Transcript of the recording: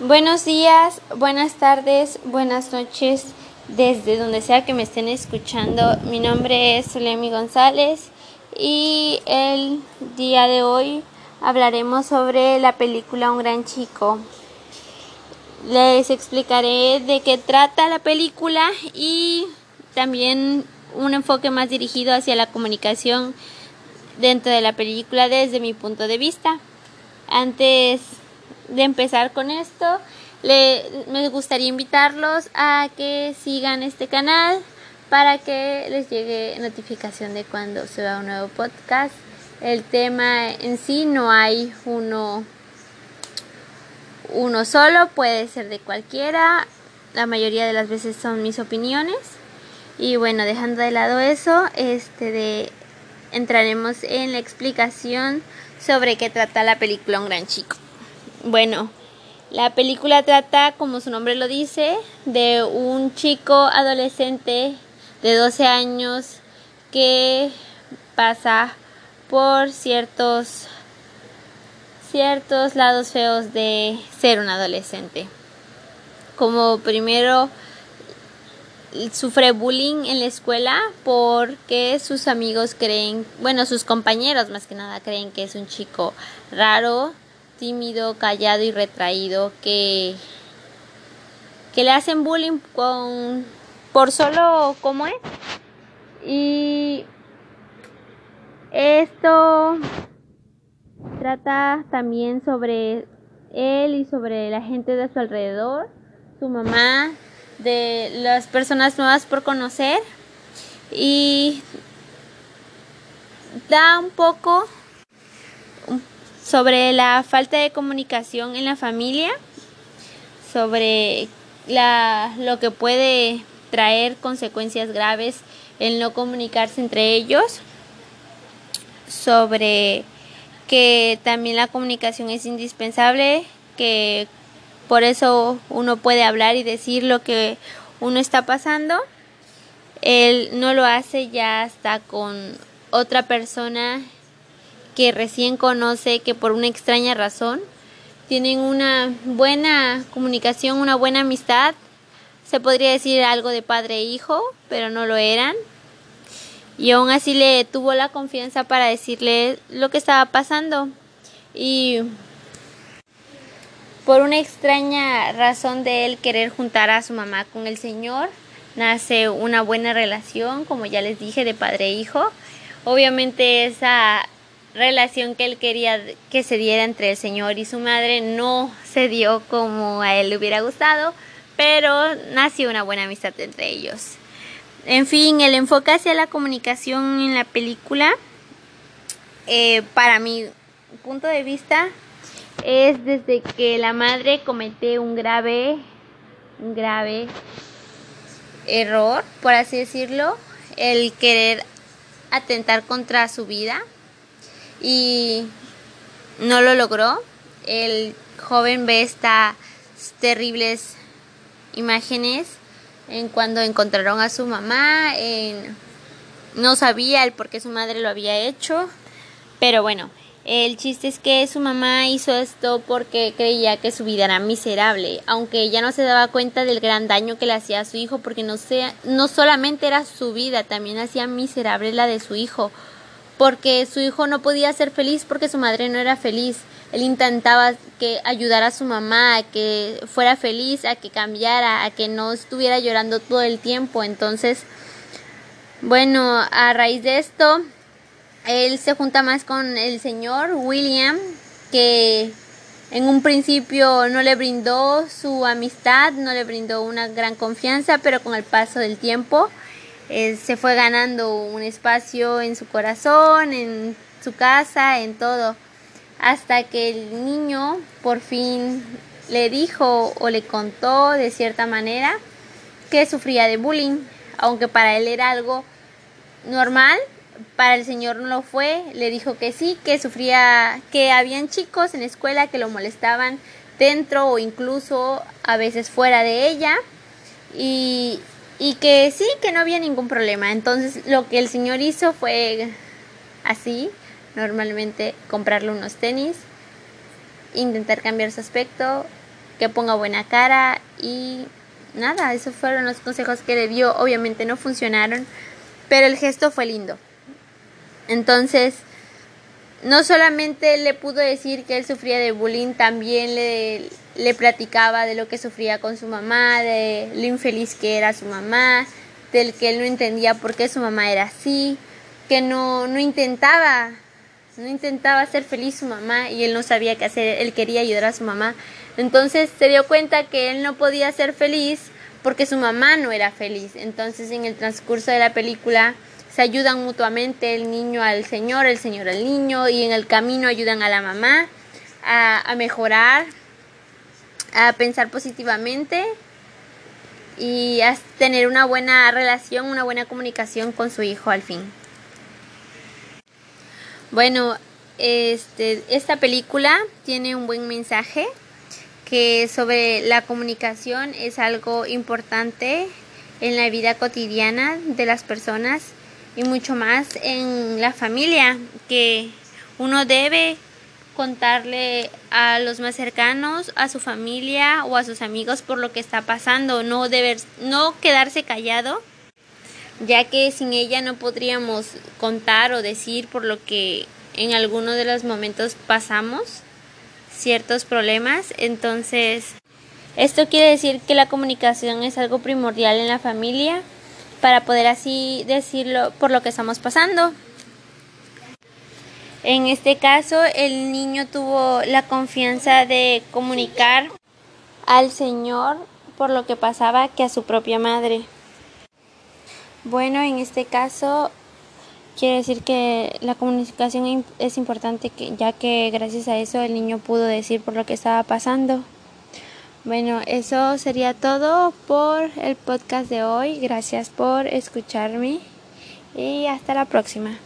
Buenos días, buenas tardes, buenas noches, desde donde sea que me estén escuchando. Mi nombre es Zulemi González y el día de hoy hablaremos sobre la película Un gran chico. Les explicaré de qué trata la película y también un enfoque más dirigido hacia la comunicación dentro de la película desde mi punto de vista. Antes de empezar con esto, le, me gustaría invitarlos a que sigan este canal para que les llegue notificación de cuando se va un nuevo podcast. El tema en sí no hay uno, uno solo, puede ser de cualquiera. La mayoría de las veces son mis opiniones. Y bueno, dejando de lado eso, este de entraremos en la explicación sobre qué trata la película Un gran chico. Bueno, la película trata, como su nombre lo dice, de un chico adolescente de 12 años que pasa por ciertos ciertos lados feos de ser un adolescente. Como primero sufre bullying en la escuela porque sus amigos creen, bueno, sus compañeros más que nada creen que es un chico raro, tímido, callado y retraído que, que le hacen bullying con, por solo como es. Y esto trata también sobre él y sobre la gente de su alrededor, su mamá, de las personas nuevas por conocer y da un poco sobre la falta de comunicación en la familia, sobre la, lo que puede traer consecuencias graves el no comunicarse entre ellos, sobre que también la comunicación es indispensable, que por eso uno puede hablar y decir lo que uno está pasando. Él no lo hace ya hasta con otra persona que recién conoce, que por una extraña razón tienen una buena comunicación, una buena amistad. Se podría decir algo de padre e hijo, pero no lo eran. Y aún así le tuvo la confianza para decirle lo que estaba pasando. Y por una extraña razón de él querer juntar a su mamá con el Señor, nace una buena relación, como ya les dije, de padre e hijo. Obviamente esa relación que él quería que se diera entre el Señor y su madre no se dio como a él le hubiera gustado, pero nació una buena amistad entre ellos. En fin, el enfoque hacia la comunicación en la película, eh, para mi punto de vista, es desde que la madre comete un grave, un grave error, por así decirlo, el querer atentar contra su vida y no lo logró. El joven ve estas terribles imágenes en cuando encontraron a su mamá, no sabía el por qué su madre lo había hecho, pero bueno, el chiste es que su mamá hizo esto porque creía que su vida era miserable, aunque ella no se daba cuenta del gran daño que le hacía a su hijo, porque no, sea, no solamente era su vida, también hacía miserable la de su hijo porque su hijo no podía ser feliz porque su madre no era feliz. Él intentaba que ayudara a su mamá a que fuera feliz, a que cambiara, a que no estuviera llorando todo el tiempo. Entonces, bueno, a raíz de esto, él se junta más con el señor William, que en un principio no le brindó su amistad, no le brindó una gran confianza, pero con el paso del tiempo, eh, se fue ganando un espacio en su corazón, en su casa, en todo, hasta que el niño por fin le dijo o le contó de cierta manera que sufría de bullying, aunque para él era algo normal, para el señor no lo fue, le dijo que sí, que sufría, que habían chicos en la escuela que lo molestaban dentro o incluso a veces fuera de ella y, y que sí, que no había ningún problema. Entonces lo que el señor hizo fue así, normalmente comprarle unos tenis, intentar cambiar su aspecto que ponga buena cara y nada, esos fueron los consejos que le dio. Obviamente no funcionaron, pero el gesto fue lindo. Entonces, no solamente le pudo decir que él sufría de bullying, también le, le platicaba de lo que sufría con su mamá, de lo infeliz que era su mamá, del que él no entendía por qué su mamá era así, que no, no intentaba, no intentaba hacer feliz su mamá y él no sabía qué hacer, él quería ayudar a su mamá. Entonces se dio cuenta que él no podía ser feliz porque su mamá no era feliz. Entonces en el transcurso de la película se ayudan mutuamente el niño al señor, el señor al niño y en el camino ayudan a la mamá a, a mejorar, a pensar positivamente y a tener una buena relación, una buena comunicación con su hijo al fin. Bueno, este, esta película tiene un buen mensaje que sobre la comunicación es algo importante en la vida cotidiana de las personas y mucho más en la familia que uno debe contarle a los más cercanos, a su familia o a sus amigos por lo que está pasando, no deber, no quedarse callado, ya que sin ella no podríamos contar o decir por lo que en alguno de los momentos pasamos ciertos problemas, entonces esto quiere decir que la comunicación es algo primordial en la familia para poder así decirlo por lo que estamos pasando. En este caso, el niño tuvo la confianza de comunicar al Señor por lo que pasaba que a su propia madre. Bueno, en este caso, quiere decir que la comunicación es importante, ya que gracias a eso el niño pudo decir por lo que estaba pasando. Bueno, eso sería todo por el podcast de hoy. Gracias por escucharme y hasta la próxima.